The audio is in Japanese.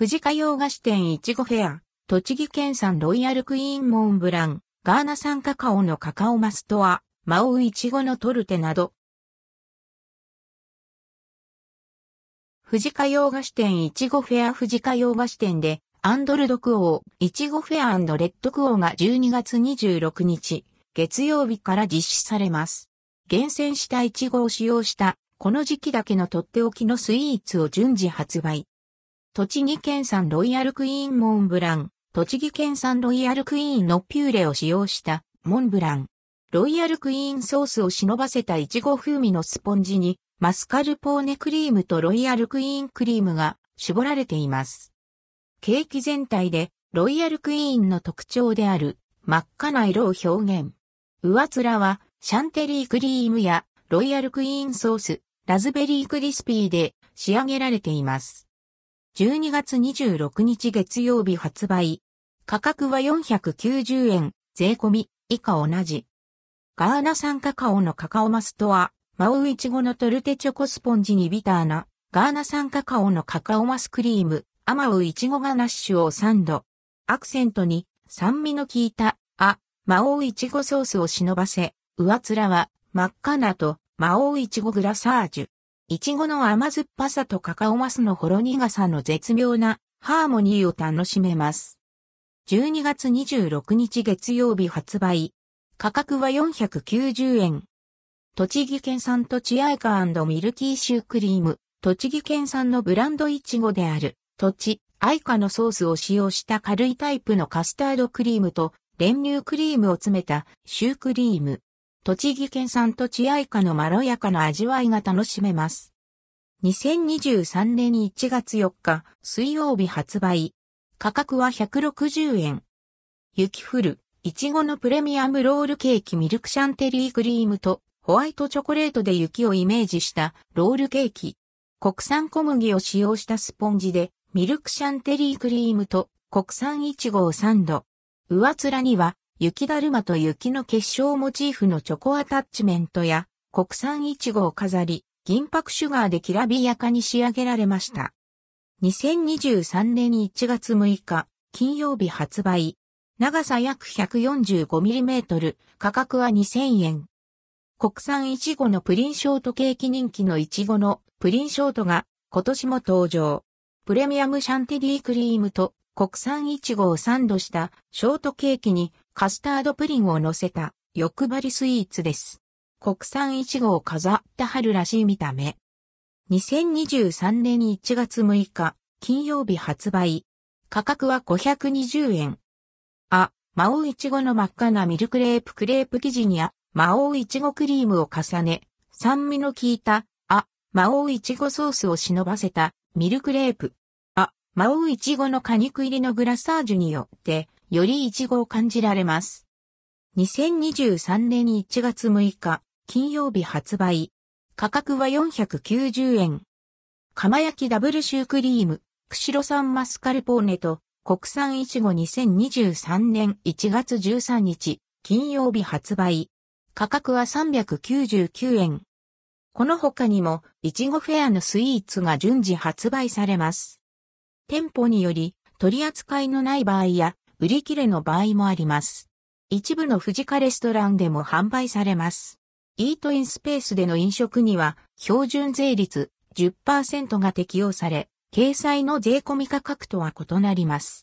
不二家洋菓子店いちごフェア、栃木県産ロイヤルクイーンモンブラン、ガーナ産カカオのカカオマスとあまおういちごのトルテなど。不二家洋菓子店いちごフェア不二家洋菓子店で、アンドルドクオー、いちごフェアレッドクオーが12月26日、月曜日から実施されます。厳選したいちごを使用した、この時期だけのとっておきのスイーツを順次発売。栃木県産ロイヤルクイーンモンブラン、栃木県産ロイヤルクイーンのピューレを使用したモンブラン。ロイヤルクイーンソースを忍ばせたイチゴ風味のスポンジにマスカルポーネクリームとロイヤルクイーンクリームが絞られています。ケーキ全体でロイヤルクイーンの特徴である真っ赤な色を表現。上面はシャンテリークリームやロイヤルクイーンソース、ラズベリークリスピーで仕上げられています。12月26日月曜日発売。価格は490円、税込み、以下同じ。ガーナ産カカオのカカオマストは、マウイチゴのトルテチョコスポンジにビターな、ガーナ産カカオのカカオマスクリーム、アマウイチゴガナッシュをサンド。アクセントに、酸味の効いた、あ、マオウイチゴソースを忍ばせ、上面は、真っ赤なと、マオウイチゴグラサージュ。いちごの甘酸っぱさとカカオマスのほろ苦さの絶妙なハーモニーを楽しめます。12月26日月曜日発売。価格は490円。栃木県産とチアイカミルキーシュークリーム。栃木県産のブランドイチゴである、土地、アイカのソースを使用した軽いタイプのカスタードクリームと練乳クリームを詰めたシュークリーム。栃木県産とチアイカのまろやかな味わいが楽しめます。2023年1月4日水曜日発売。価格は160円。雪降る、いちごのプレミアムロールケーキミルクシャンテリークリームとホワイトチョコレートで雪をイメージしたロールケーキ。国産小麦を使用したスポンジでミルクシャンテリークリームと国産いちごをサンド。上面には雪だるまと雪の結晶モチーフのチョコアタッチメントや国産イチゴを飾り、銀箔シュガーできらびやかに仕上げられました。2023年1月6日、金曜日発売。長さ約 145mm、価格は2000円。国産イチゴのプリンショートケーキ人気のイチゴのプリンショートが今年も登場。プレミアムシャンテリークリームと国産イチゴをサンドしたショートケーキにカスタードプリンを乗せた欲張りスイーツです。国産イチゴを飾った春らしい見た目。2023年1月6日、金曜日発売。価格は520円。あ、魔王イチゴの真っ赤なミルクレープクレープ生地にあ、魔王イチゴクリームを重ね、酸味の効いた、あ、魔王イチゴソースを忍ばせたミルクレープ。あ、魔王イチゴの果肉入りのグラサージュによって、よりイチゴを感じられます。2023年1月6日、金曜日発売。価格は490円。釜焼きダブルシュークリーム、釧路産マスカルポーネと国産いちご2023年1月13日、金曜日発売。価格は399円。この他にも、いちごフェアのスイーツが順次発売されます。店舗により、取り扱いのない場合や、売り切れの場合もあります。一部の富士カレストランでも販売されます。イートインスペースでの飲食には標準税率10%が適用され、掲載の税込み価格とは異なります。